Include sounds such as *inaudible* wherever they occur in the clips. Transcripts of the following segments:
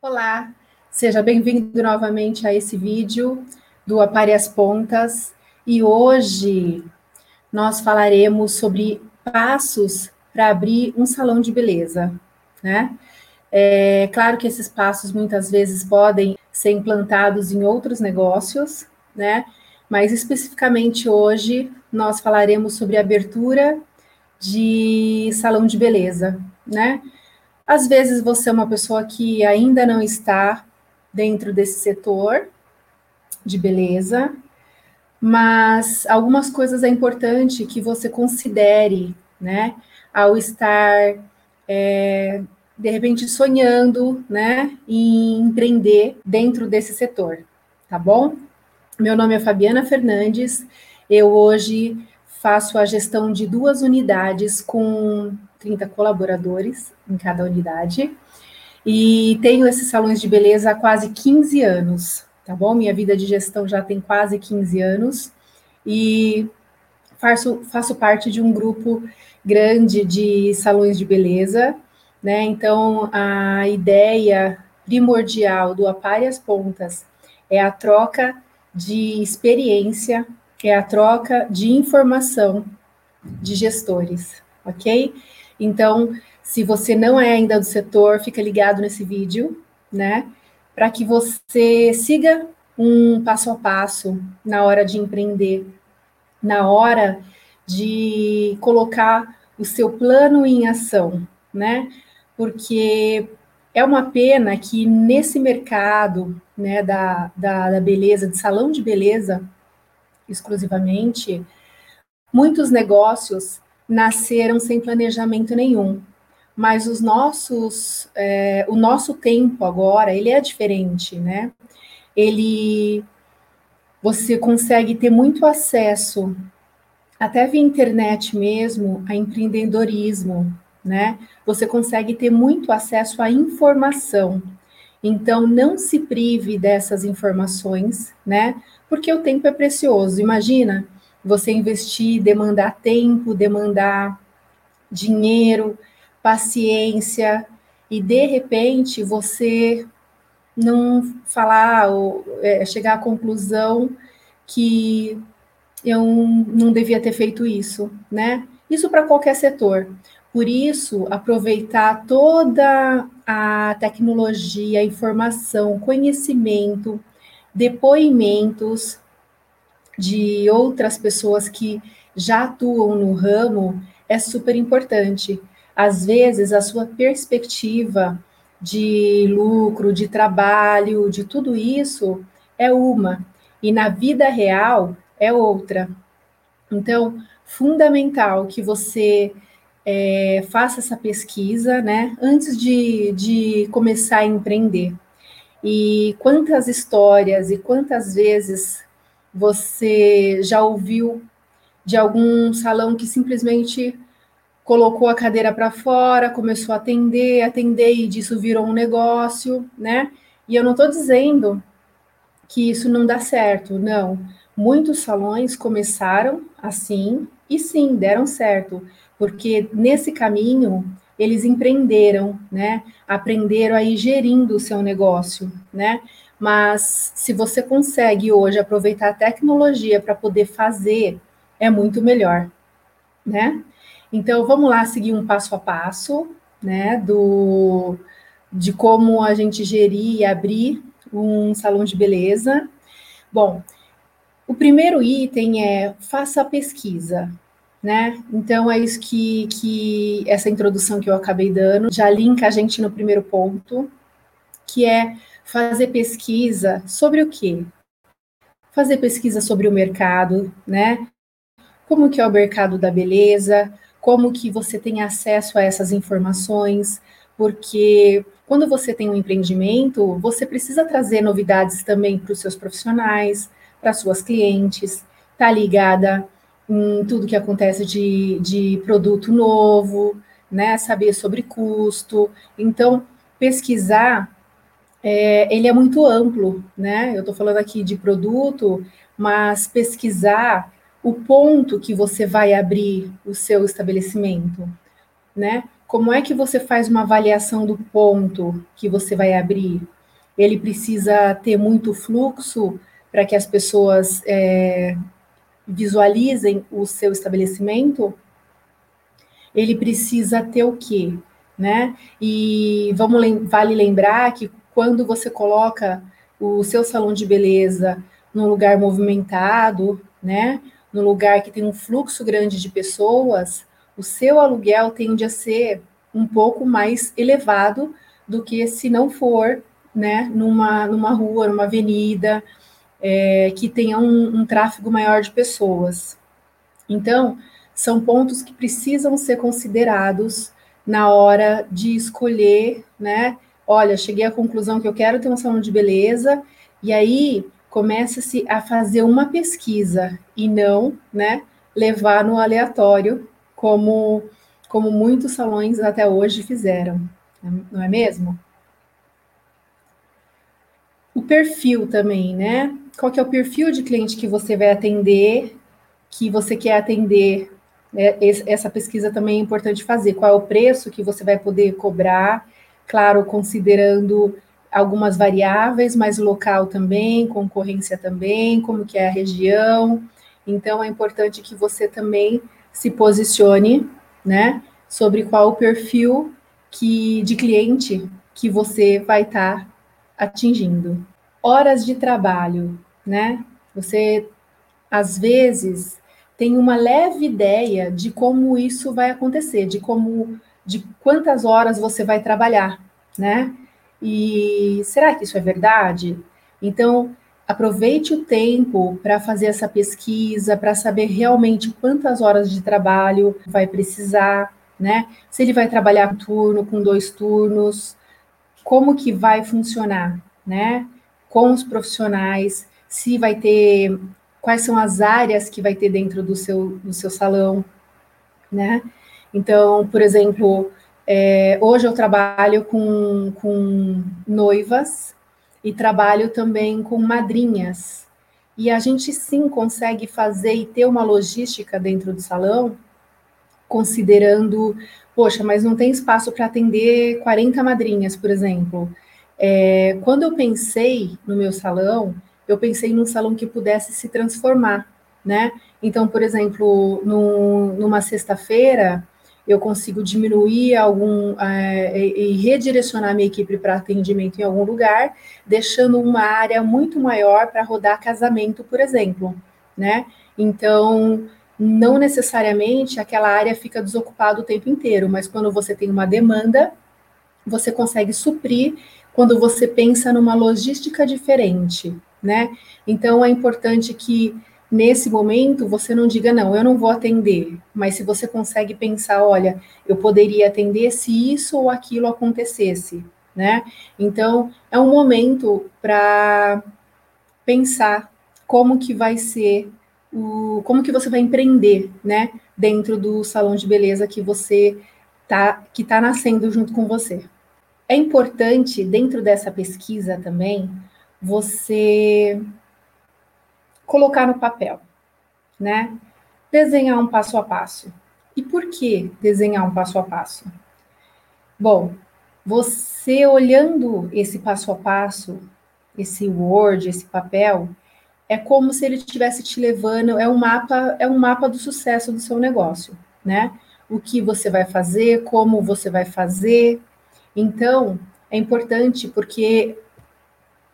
Olá, seja bem-vindo novamente a esse vídeo do Apare as Pontas e hoje nós falaremos sobre passos para abrir um salão de beleza, né? É claro que esses passos muitas vezes podem ser implantados em outros negócios, né? Mas especificamente hoje nós falaremos sobre abertura de salão de beleza, né? Às vezes você é uma pessoa que ainda não está dentro desse setor de beleza, mas algumas coisas é importante que você considere, né, ao estar é, de repente sonhando, né, em empreender dentro desse setor, tá bom? Meu nome é Fabiana Fernandes. Eu hoje faço a gestão de duas unidades com 30 colaboradores em cada unidade. E tenho esses salões de beleza há quase 15 anos, tá bom? Minha vida de gestão já tem quase 15 anos. E faço, faço parte de um grupo grande de salões de beleza, né? Então, a ideia primordial do Apare as Pontas é a troca de experiência, é a troca de informação de gestores, ok? Então, se você não é ainda do setor, fica ligado nesse vídeo, né? Para que você siga um passo a passo na hora de empreender, na hora de colocar o seu plano em ação, né? Porque é uma pena que nesse mercado né, da, da, da beleza, de salão de beleza exclusivamente, muitos negócios nasceram sem planejamento nenhum. Mas os nossos, é, o nosso tempo agora, ele é diferente, né? Ele, você consegue ter muito acesso, até via internet mesmo, a empreendedorismo, né? Você consegue ter muito acesso à informação. Então, não se prive dessas informações, né? Porque o tempo é precioso. Imagina, você investir, demandar tempo, demandar dinheiro, paciência, e de repente você não falar ou é, chegar à conclusão que eu não devia ter feito isso, né? Isso para qualquer setor. Por isso, aproveitar toda a tecnologia, informação, conhecimento, depoimentos, de outras pessoas que já atuam no ramo é super importante. Às vezes, a sua perspectiva de lucro, de trabalho, de tudo isso é uma, e na vida real é outra. Então, fundamental que você é, faça essa pesquisa, né, antes de, de começar a empreender. E quantas histórias e quantas vezes você já ouviu de algum salão que simplesmente colocou a cadeira para fora, começou a atender, atender e disso virou um negócio, né? E eu não estou dizendo que isso não dá certo, não. Muitos salões começaram assim e sim, deram certo, porque nesse caminho eles empreenderam, né? Aprenderam a ir gerindo o seu negócio, né? Mas se você consegue hoje aproveitar a tecnologia para poder fazer, é muito melhor, né? Então vamos lá seguir um passo a passo, né? Do de como a gente gerir e abrir um salão de beleza. Bom, o primeiro item é faça a pesquisa, né? Então é isso que, que essa introdução que eu acabei dando já linka a gente no primeiro ponto, que é fazer pesquisa sobre o quê? Fazer pesquisa sobre o mercado, né? Como que é o mercado da beleza, como que você tem acesso a essas informações, porque quando você tem um empreendimento, você precisa trazer novidades também para os seus profissionais, para suas clientes, tá ligada em tudo que acontece de, de produto novo, né? Saber sobre custo. Então, pesquisar é, ele é muito amplo, né? Eu estou falando aqui de produto, mas pesquisar o ponto que você vai abrir o seu estabelecimento, né? como é que você faz uma avaliação do ponto que você vai abrir? Ele precisa ter muito fluxo para que as pessoas é, visualizem o seu estabelecimento? Ele precisa ter o quê? Né? E vamos vale lembrar que quando você coloca o seu salão de beleza num lugar movimentado, né? No lugar que tem um fluxo grande de pessoas, o seu aluguel tende a ser um pouco mais elevado do que se não for, né, numa, numa rua, numa avenida, é, que tenha um, um tráfego maior de pessoas. Então, são pontos que precisam ser considerados na hora de escolher, né? Olha, cheguei à conclusão que eu quero ter um salão de beleza, e aí começa-se a fazer uma pesquisa e não, né, levar no aleatório, como, como muitos salões até hoje fizeram, não é mesmo? O perfil também, né? Qual que é o perfil de cliente que você vai atender, que você quer atender? Né? Essa pesquisa também é importante fazer. Qual é o preço que você vai poder cobrar? Claro, considerando algumas variáveis, mas local também, concorrência também, como que é a região. Então, é importante que você também se posicione, né, sobre qual o perfil que de cliente que você vai estar tá atingindo. Horas de trabalho, né? Você às vezes tem uma leve ideia de como isso vai acontecer, de como de quantas horas você vai trabalhar, né? E será que isso é verdade? Então, aproveite o tempo para fazer essa pesquisa, para saber realmente quantas horas de trabalho vai precisar, né? Se ele vai trabalhar um turno, com dois turnos, como que vai funcionar, né? Com os profissionais, se vai ter quais são as áreas que vai ter dentro do seu, do seu salão, né? Então, por exemplo, é, hoje eu trabalho com, com noivas e trabalho também com madrinhas. E a gente sim consegue fazer e ter uma logística dentro do salão, considerando, poxa, mas não tem espaço para atender 40 madrinhas, por exemplo. É, quando eu pensei no meu salão, eu pensei num salão que pudesse se transformar, né? Então, por exemplo, no, numa sexta-feira, eu consigo diminuir algum é, e redirecionar minha equipe para atendimento em algum lugar, deixando uma área muito maior para rodar casamento, por exemplo, né? Então, não necessariamente aquela área fica desocupada o tempo inteiro, mas quando você tem uma demanda, você consegue suprir quando você pensa numa logística diferente, né? Então, é importante que nesse momento você não diga não, eu não vou atender, mas se você consegue pensar, olha, eu poderia atender se isso ou aquilo acontecesse, né? Então, é um momento para pensar como que vai ser o como que você vai empreender, né, dentro do salão de beleza que você tá que tá nascendo junto com você. É importante dentro dessa pesquisa também você colocar no papel, né? Desenhar um passo a passo. E por que desenhar um passo a passo? Bom, você olhando esse passo a passo, esse Word, esse papel, é como se ele estivesse te levando, é um mapa, é um mapa do sucesso do seu negócio, né? O que você vai fazer, como você vai fazer. Então, é importante porque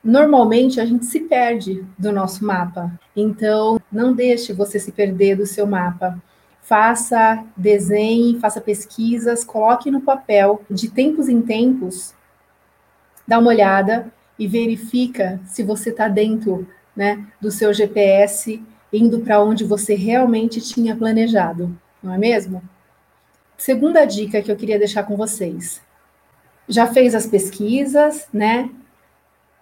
normalmente a gente se perde do nosso mapa. Então, não deixe você se perder do seu mapa. Faça desenhe, faça pesquisas, coloque no papel, de tempos em tempos, dá uma olhada e verifica se você está dentro né, do seu GPS, indo para onde você realmente tinha planejado, não é mesmo? Segunda dica que eu queria deixar com vocês. Já fez as pesquisas, né?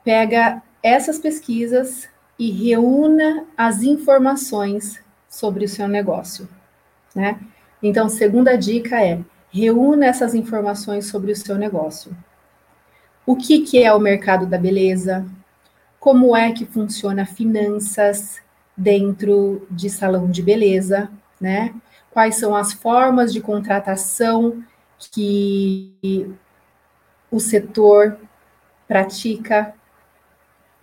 Pega essas pesquisas e reúna as informações sobre o seu negócio, né? Então, segunda dica é: reúna essas informações sobre o seu negócio. O que, que é o mercado da beleza? Como é que funciona finanças dentro de salão de beleza, né? Quais são as formas de contratação que o setor pratica,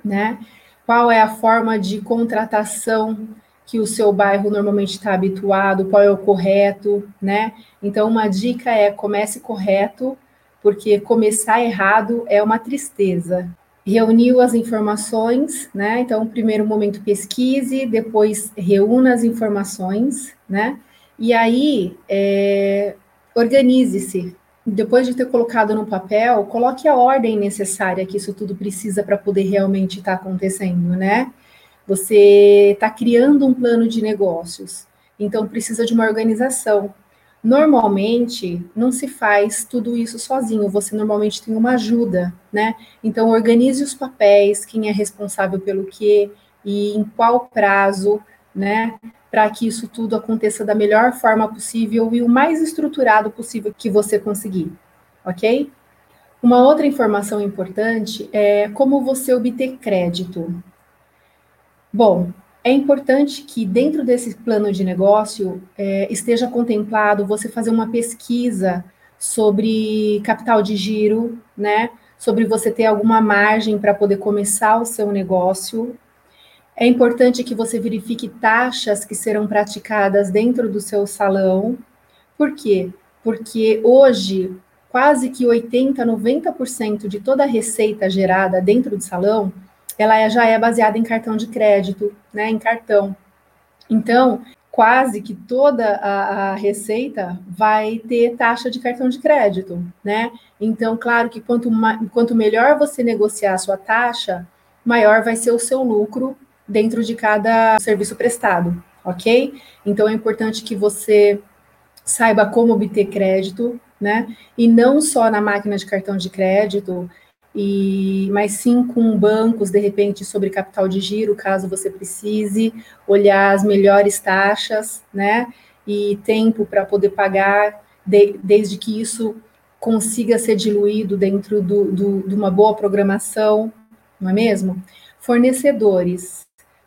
né? Qual é a forma de contratação que o seu bairro normalmente está habituado, qual é o correto, né? Então, uma dica é comece correto, porque começar errado é uma tristeza. Reuniu as informações, né? Então, primeiro momento pesquise, depois reúna as informações, né? E aí, é, organize-se. Depois de ter colocado no papel, coloque a ordem necessária que isso tudo precisa para poder realmente estar tá acontecendo, né? Você está criando um plano de negócios, então precisa de uma organização. Normalmente, não se faz tudo isso sozinho, você normalmente tem uma ajuda, né? Então, organize os papéis, quem é responsável pelo quê e em qual prazo, né? Para que isso tudo aconteça da melhor forma possível e o mais estruturado possível que você conseguir, ok? Uma outra informação importante é como você obter crédito. Bom, é importante que dentro desse plano de negócio é, esteja contemplado você fazer uma pesquisa sobre capital de giro, né? Sobre você ter alguma margem para poder começar o seu negócio. É importante que você verifique taxas que serão praticadas dentro do seu salão. Por quê? Porque hoje quase que 80, 90% de toda a receita gerada dentro do salão ela é, já é baseada em cartão de crédito, né, em cartão. Então, quase que toda a, a, receita vai ter taxa de cartão de crédito, né? Então, claro que quanto, quanto melhor você negociar a sua taxa, maior vai ser o seu lucro dentro de cada serviço prestado, ok? Então, é importante que você saiba como obter crédito, né? E não só na máquina de cartão de crédito, e mas sim com bancos, de repente, sobre capital de giro, caso você precise, olhar as melhores taxas, né? E tempo para poder pagar, de, desde que isso consiga ser diluído dentro do, do, de uma boa programação, não é mesmo? Fornecedores,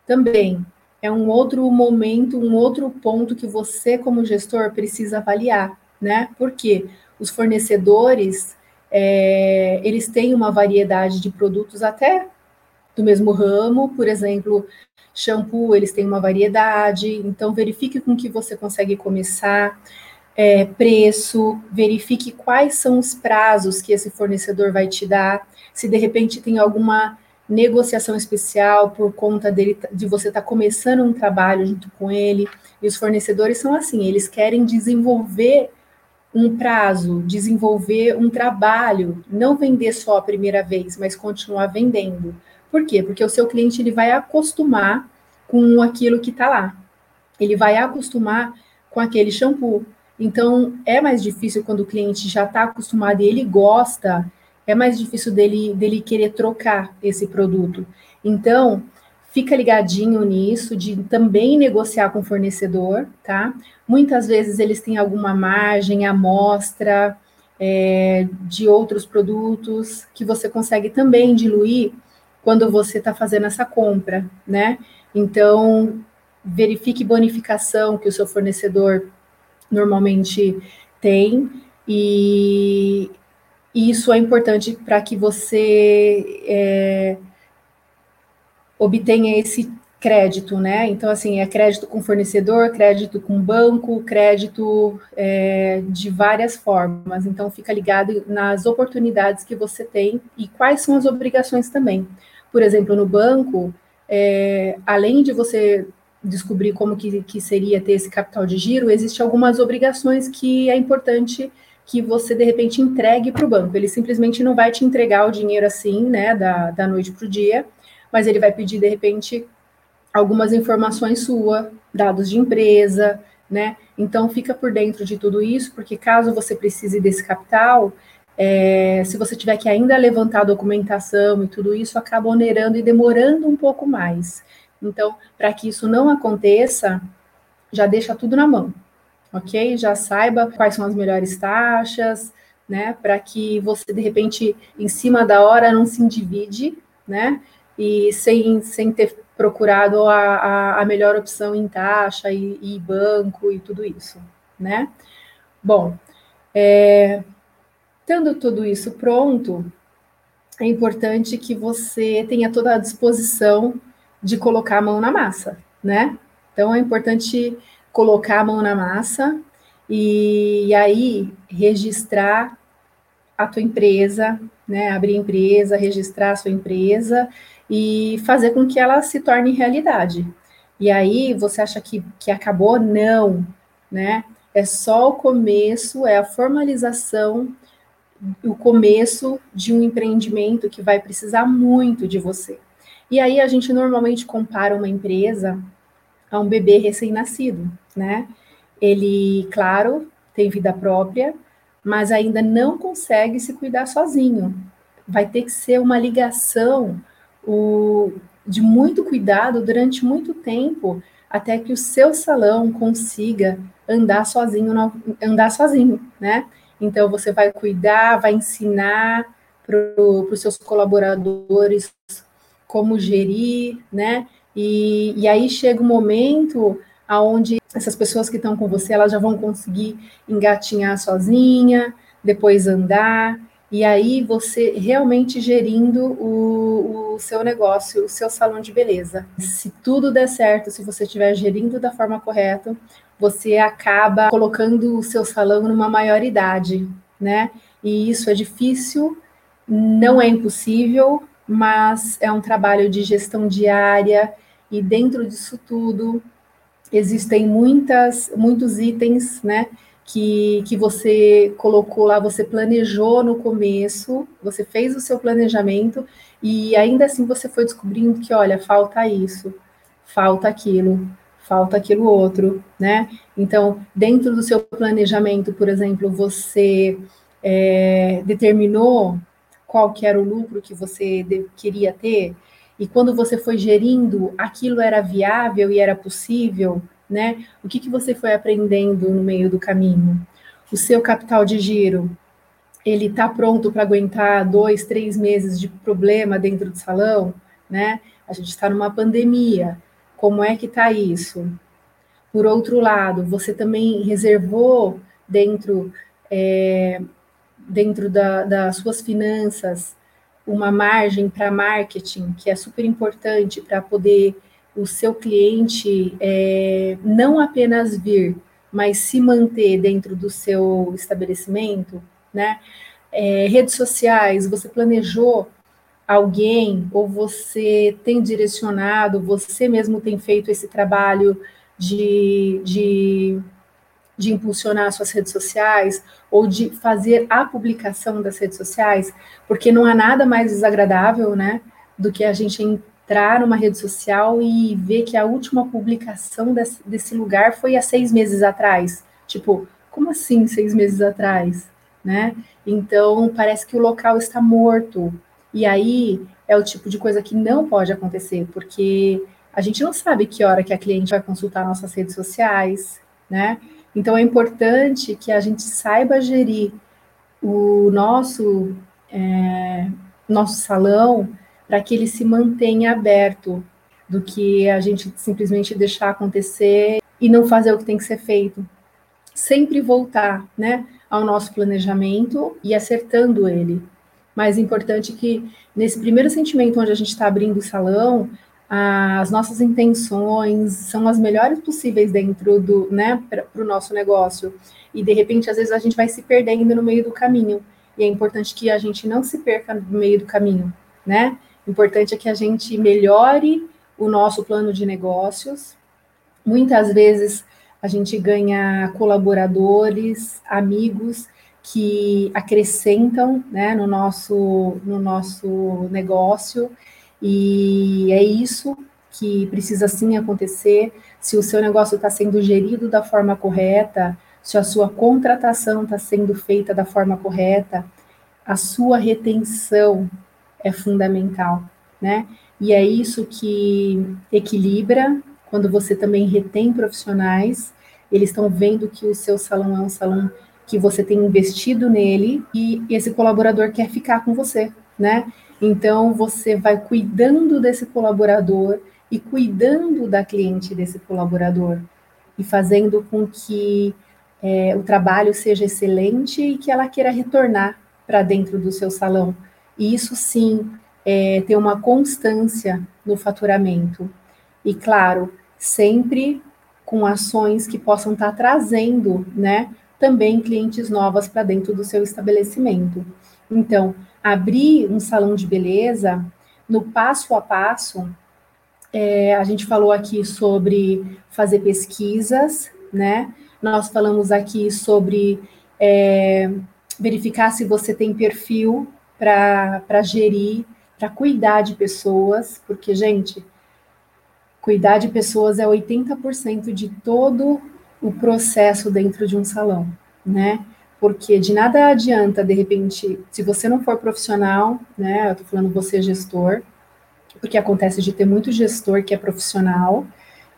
também. É um outro momento, um outro ponto que você, como gestor, precisa avaliar, né? Porque os fornecedores é, eles têm uma variedade de produtos até do mesmo ramo, por exemplo, shampoo, eles têm uma variedade, então verifique com que você consegue começar, é, preço, verifique quais são os prazos que esse fornecedor vai te dar, se de repente tem alguma negociação especial por conta dele de você estar tá começando um trabalho junto com ele, e os fornecedores são assim, eles querem desenvolver um prazo, desenvolver um trabalho, não vender só a primeira vez, mas continuar vendendo. Por quê? Porque o seu cliente ele vai acostumar com aquilo que está lá. Ele vai acostumar com aquele shampoo. Então, é mais difícil quando o cliente já está acostumado e ele gosta, é mais difícil dele, dele querer trocar esse produto. Então, fica ligadinho nisso, de também negociar com o fornecedor, tá? Muitas vezes eles têm alguma margem, amostra é, de outros produtos que você consegue também diluir quando você está fazendo essa compra, né? Então, verifique bonificação que o seu fornecedor normalmente tem e, e isso é importante para que você é, obtenha esse crédito, né? Então, assim, é crédito com fornecedor, crédito com banco, crédito é, de várias formas. Então, fica ligado nas oportunidades que você tem e quais são as obrigações também. Por exemplo, no banco, é, além de você descobrir como que, que seria ter esse capital de giro, existem algumas obrigações que é importante que você, de repente, entregue para o banco. Ele simplesmente não vai te entregar o dinheiro assim, né, da, da noite para o dia, mas ele vai pedir, de repente, algumas informações sua, dados de empresa, né? Então, fica por dentro de tudo isso, porque caso você precise desse capital, é, se você tiver que ainda levantar documentação e tudo isso, acaba onerando e demorando um pouco mais. Então, para que isso não aconteça, já deixa tudo na mão, ok? Já saiba quais são as melhores taxas, né? Para que você, de repente, em cima da hora, não se endivide, né? e sem, sem ter procurado a, a, a melhor opção em taxa e, e, banco e tudo isso, né? Bom, É, tendo tudo isso pronto, é importante que você tenha toda a disposição de colocar a mão na massa, né? Então é importante colocar a mão na massa e, e aí registrar a tua empresa, né? Abrir empresa, registrar a sua empresa e fazer com que ela se torne realidade. E aí você acha que, que acabou? Não, né? É só o começo, é a formalização, o começo de um empreendimento que vai precisar muito de você. E aí a gente normalmente compara uma empresa a um bebê recém-nascido, né? Ele, claro, tem vida própria, mas ainda não consegue se cuidar sozinho. Vai ter que ser uma ligação o, de muito cuidado durante muito tempo, até que o seu salão consiga andar sozinho, andar sozinho, né? Então você vai cuidar, vai ensinar para os seus colaboradores como gerir, né? E, e aí chega o um momento aonde essas pessoas que estão com você, elas já vão conseguir engatinhar sozinha, depois andar, e aí você realmente gerindo o, o, seu negócio, o seu salão de beleza. Se tudo der certo, se você estiver gerindo da forma correta, você acaba colocando o seu salão numa maioridade, né? E isso é difícil, não é impossível, mas é um trabalho de gestão diária e dentro disso tudo existem muitas, muitos itens, né, que, que você colocou lá, você planejou no começo, você fez o seu planejamento e ainda assim você foi descobrindo que, olha, falta isso, falta aquilo, falta aquilo outro, né? Então, dentro do seu planejamento, por exemplo, você é, determinou qual que era o lucro que você de, queria ter, e quando você foi gerindo, aquilo era viável e era possível, né? O que, que você foi aprendendo no meio do caminho? O seu capital de giro, ele está pronto para aguentar dois, três meses de problema dentro do salão, né? A gente está numa pandemia. Como é que está isso? Por outro lado, você também reservou dentro é, dentro da, das suas finanças uma margem para marketing, que é super importante para poder o seu cliente é, não apenas vir, mas se manter dentro do seu estabelecimento, né? É, redes sociais, você planejou alguém ou você tem direcionado, você mesmo tem feito esse trabalho de, de de impulsionar suas redes sociais ou de fazer a publicação das redes sociais, porque não há nada mais desagradável, né, do que a gente entrar numa rede social e ver que a última publicação desse, desse lugar foi há seis meses atrás. Tipo, como assim seis meses atrás, né? Então parece que o local está morto. E aí é o tipo de coisa que não pode acontecer, porque a gente não sabe que hora que a cliente vai consultar nossas redes sociais, né? Então, é importante que a gente saiba gerir o nosso, é, nosso salão para que ele se mantenha aberto, do que a gente simplesmente deixar acontecer e não fazer o que tem que ser feito. Sempre voltar né, ao nosso planejamento e acertando ele. Mais importante que nesse primeiro sentimento onde a gente está abrindo o salão, as nossas intenções são as melhores possíveis dentro do, né, para o nosso negócio. E de repente, às vezes, a gente vai se perdendo no meio do caminho. E é importante que a gente não se perca no meio do caminho, né? Importante é que a gente melhore o nosso plano de negócios. Muitas vezes a gente ganha colaboradores, amigos que acrescentam né, no, nosso, no nosso negócio e é isso que precisa sim acontecer. Se o seu negócio está sendo gerido da forma correta, se a sua contratação está sendo feita da forma correta, a sua retenção é fundamental, né? E é isso que equilibra quando você também retém profissionais, eles estão vendo que o seu salão é um salão que você tem investido nele e esse colaborador quer ficar com você, né? Então, você vai cuidando desse colaborador e cuidando da cliente desse colaborador e fazendo com que é, o trabalho seja excelente e que ela queira retornar para dentro do seu salão. E isso sim é, ter uma constância no faturamento. E claro, sempre com ações que possam estar tá trazendo, né, também clientes novas para dentro do seu estabelecimento. Então, abrir um salão de beleza, no passo a passo, é, a gente falou aqui sobre fazer pesquisas, né? Nós falamos aqui sobre é, verificar se você tem perfil para gerir, para cuidar de pessoas, porque, gente, cuidar de pessoas é 80% de todo o processo dentro de um salão, né? Porque de nada adianta, de repente, se você não for profissional, né? Eu tô falando você gestor, porque acontece de ter muito gestor que é profissional,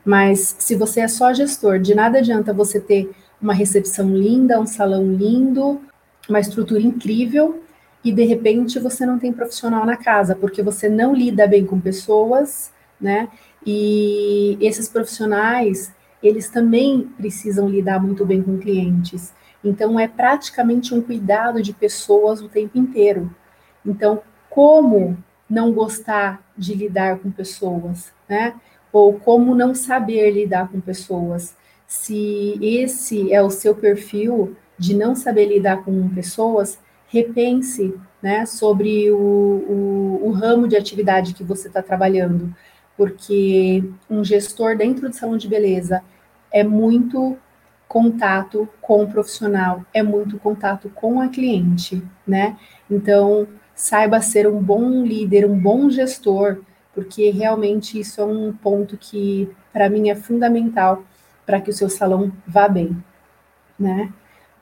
mas se você é só gestor, de nada adianta você ter uma recepção linda, um salão lindo, uma estrutura incrível, e de repente você não tem profissional na casa, porque você não lida bem com pessoas, né? E esses profissionais, eles também precisam lidar muito bem com clientes. Então, é praticamente um cuidado de pessoas o tempo inteiro. Então, como não gostar de lidar com pessoas, né? Ou como não saber lidar com pessoas? Se esse é o seu perfil de não saber lidar com pessoas, repense né, sobre o, o, o ramo de atividade que você está trabalhando, porque um gestor dentro do salão de beleza é muito contato com o profissional, é muito contato com a cliente, né? Então, saiba ser um bom líder, um bom gestor, porque realmente isso é um ponto que, para mim, é fundamental para que o seu salão vá bem, né?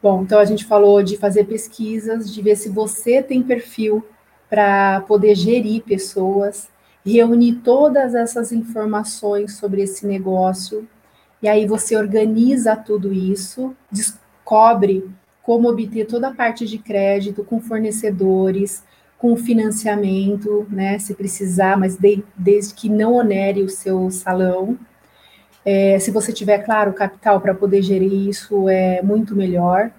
Bom, então a gente falou de fazer pesquisas, de ver se você tem perfil para poder gerir pessoas, reunir todas essas informações sobre esse negócio, e aí você organiza tudo isso, descobre como obter toda a parte de crédito com fornecedores, com financiamento, né, se precisar, mas de, desde que não onere o seu salão, é, se você tiver, claro, capital para poder gerir isso, é muito melhor.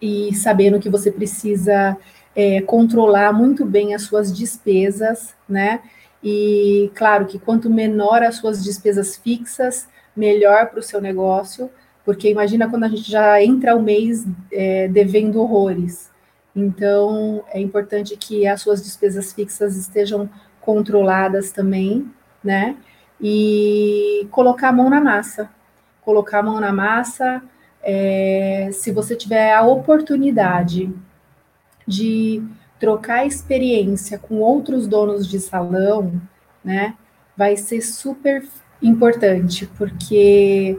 E sabendo que você precisa é, controlar muito bem as suas despesas, né? E claro que quanto menor as suas despesas fixas, melhor para o seu negócio, porque imagina quando a gente já entra o mês é, devendo horrores. Então, é importante que as suas despesas fixas estejam controladas também, né? e colocar a mão na massa. Colocar a mão na massa, é, se você tiver a oportunidade de trocar experiência com outros donos de salão, né, vai ser super importante, porque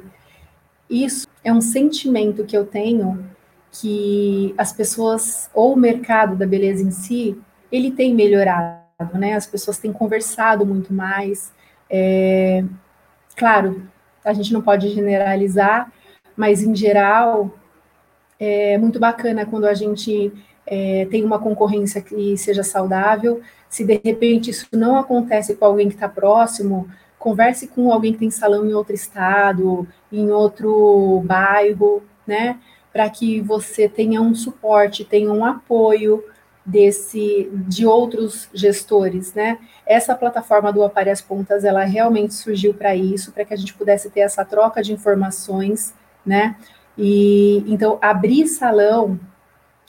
isso é um sentimento que eu tenho que as pessoas, ou o mercado da beleza em si, ele tem melhorado, né? As pessoas têm conversado muito mais, é, claro, a gente não pode generalizar, mas em geral é muito bacana quando a gente é, tem uma concorrência que seja saudável. Se de repente isso não acontece com alguém que está próximo, converse com alguém que tem salão em outro estado, em outro bairro, né? Para que você tenha um suporte, tenha um apoio, desse de outros gestores, né? Essa plataforma do Apare as Pontas, ela realmente surgiu para isso, para que a gente pudesse ter essa troca de informações, né? E então abrir salão,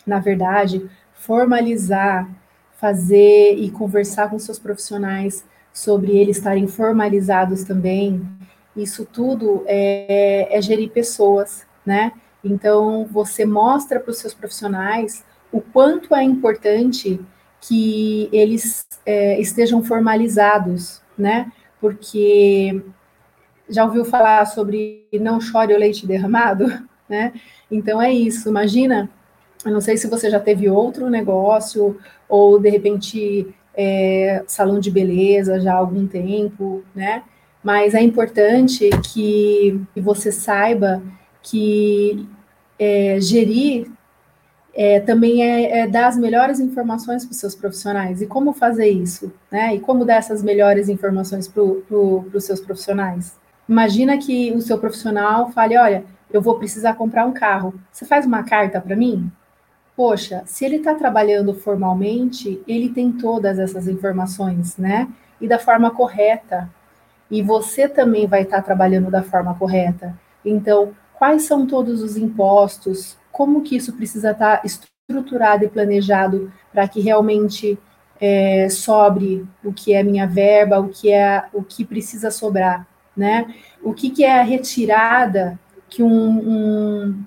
na verdade, formalizar, fazer e conversar com seus profissionais sobre eles estarem formalizados também, isso tudo é, é gerir pessoas, né? Então você mostra para os seus profissionais o quanto é importante que eles é, estejam formalizados, né? Porque já ouviu falar sobre não chore o leite derramado, *laughs* né? Então é isso. Imagina, eu não sei se você já teve outro negócio ou de repente é, salão de beleza já há algum tempo, né? Mas é importante que, você saiba que é, gerir é, também é, é, dar as melhores informações para os seus profissionais. E como fazer isso? Né? E como dar essas melhores informações para pro, os seus profissionais? Imagina que o seu profissional fale, olha, eu vou precisar comprar um carro. Você faz uma carta para mim? Poxa, se ele está trabalhando formalmente, ele tem todas essas informações, né? E da forma correta. E você também vai estar tá trabalhando da forma correta. Então, quais são todos os impostos? Como que isso precisa estar tá estruturado e planejado para que realmente é, sobre o que é minha verba, o que é o que precisa sobrar, né? O que, que é a retirada que um, um,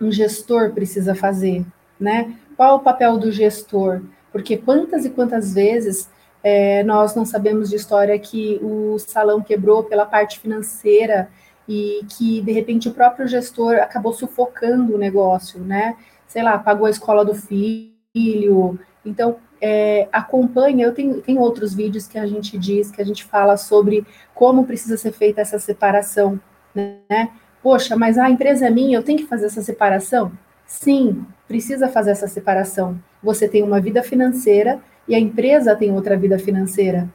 um gestor precisa fazer, né? Qual o papel do gestor? Porque quantas e quantas vezes é, nós não sabemos de história que o salão quebrou pela parte financeira e que de repente o próprio gestor acabou sufocando o negócio, né? Sei lá, pagou a escola do filho. Então, é, acompanha, eu tenho, outros vídeos que a gente diz, que a gente fala sobre como precisa ser feita essa separação, né? Poxa, mas a empresa é minha, eu tenho que fazer essa separação? Sim, precisa fazer essa separação. Você tem uma vida financeira e a empresa tem outra vida financeira.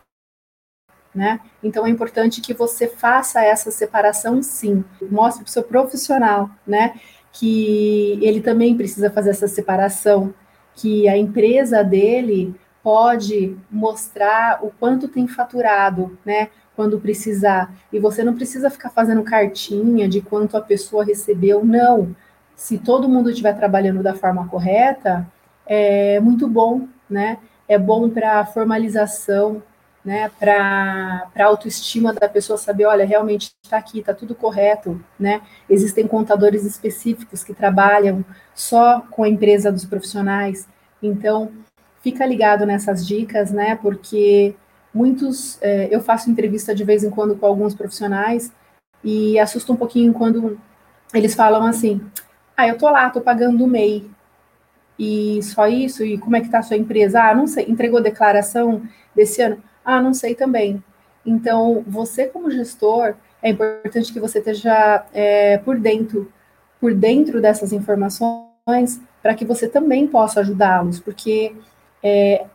Né? Então é importante que você faça essa separação sim. Mostre para o seu profissional, né? Que ele também precisa fazer essa separação que a empresa dele pode mostrar o quanto tem faturado, né? Quando precisar. E você não precisa ficar fazendo cartinha de quanto a pessoa recebeu, não. Se todo mundo estiver trabalhando da forma correta, é muito bom, né? É bom para a formalização, né? Para a autoestima da pessoa saber, olha, realmente está aqui, está tudo correto, né? Existem contadores específicos que trabalham só com a empresa dos profissionais. Então, fica ligado nessas dicas, né? Porque muitos, é, eu faço entrevista de vez em quando com alguns profissionais e assusta um pouquinho quando eles falam assim: ah, eu tô lá, tô pagando o MEI. E só isso? E como é que tá a sua empresa? Ah, não sei. Entregou declaração desse ano? Ah, não sei também. Então, você como gestor, é importante que você esteja é, por dentro, por dentro dessas informações, para que você também possa ajudá-los, porque é,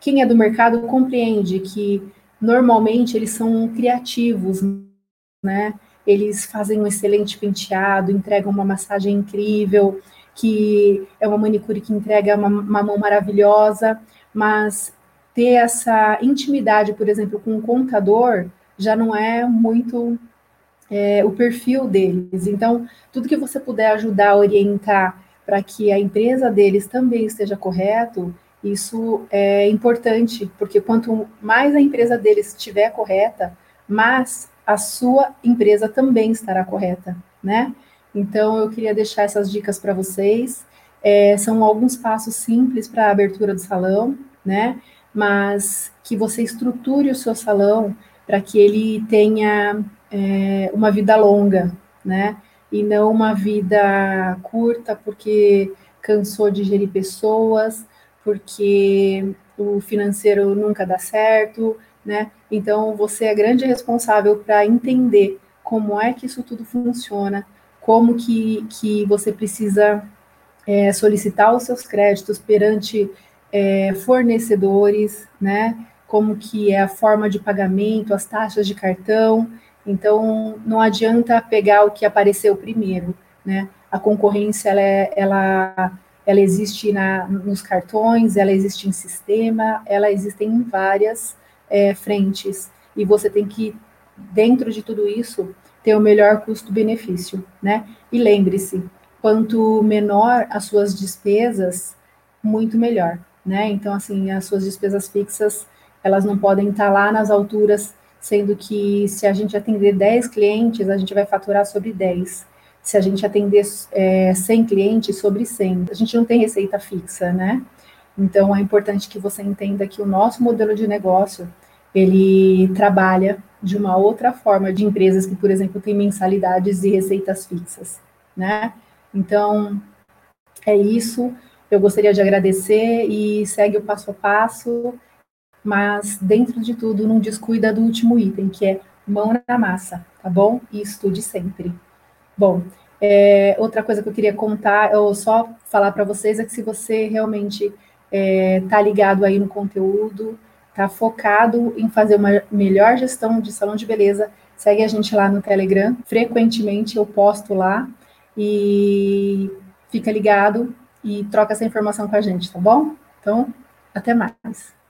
quem é do mercado compreende que normalmente eles são criativos, né? Eles fazem um excelente penteado, entregam uma massagem incrível, que é uma manicure que entrega uma, uma mão maravilhosa, mas ter essa intimidade, por exemplo, com um contador, já não é muito é, o perfil deles. Então, tudo que você puder ajudar orientar para que a empresa deles também esteja correto, isso é importante, porque quanto mais a empresa deles estiver correta, mais a sua empresa também estará correta, né? Então, eu queria deixar essas dicas para vocês. É, são alguns passos simples para a abertura do salão, né? Mas que você estruture o seu salão para que ele tenha é, uma vida longa, né? E não uma vida curta, porque cansou de gerir pessoas, porque o financeiro nunca dá certo, né? Então, você é grande responsável para entender como é que isso tudo funciona, como que, que você precisa é, solicitar os seus créditos perante é, fornecedores, né? Como que é a forma de pagamento, as taxas de cartão. Então, não adianta pegar o que apareceu primeiro, né? A concorrência, ela, é, ela, ela existe na, nos cartões, ela existe em sistema, ela existe em várias é, frentes. E você tem que, dentro de tudo isso, ter o melhor custo-benefício, né? E lembre-se, quanto menor as suas despesas, muito melhor, né? Então, assim, as suas despesas fixas, elas não podem estar lá nas alturas, sendo que se a gente atender 10 clientes, a gente vai faturar sobre 10. Se a gente atender é, 100 clientes, sobre 100. A gente não tem receita fixa, né? Então, é importante que você entenda que o nosso modelo de negócio, ele trabalha de uma outra forma de empresas que, por exemplo, têm mensalidades e receitas fixas, né? Então, é isso. Eu gostaria de agradecer e segue o passo a passo, mas dentro de tudo, não descuida do último item, que é mão na massa, tá bom? E estude sempre. Bom, é, outra coisa que eu queria contar, ou só falar para vocês, é que se você realmente está é, tá ligado aí no conteúdo, está focado em fazer uma melhor gestão de salão de beleza, segue a gente lá no Telegram. Frequentemente eu posto lá e fica ligado e troca essa informação com a gente, tá bom? Então, até mais.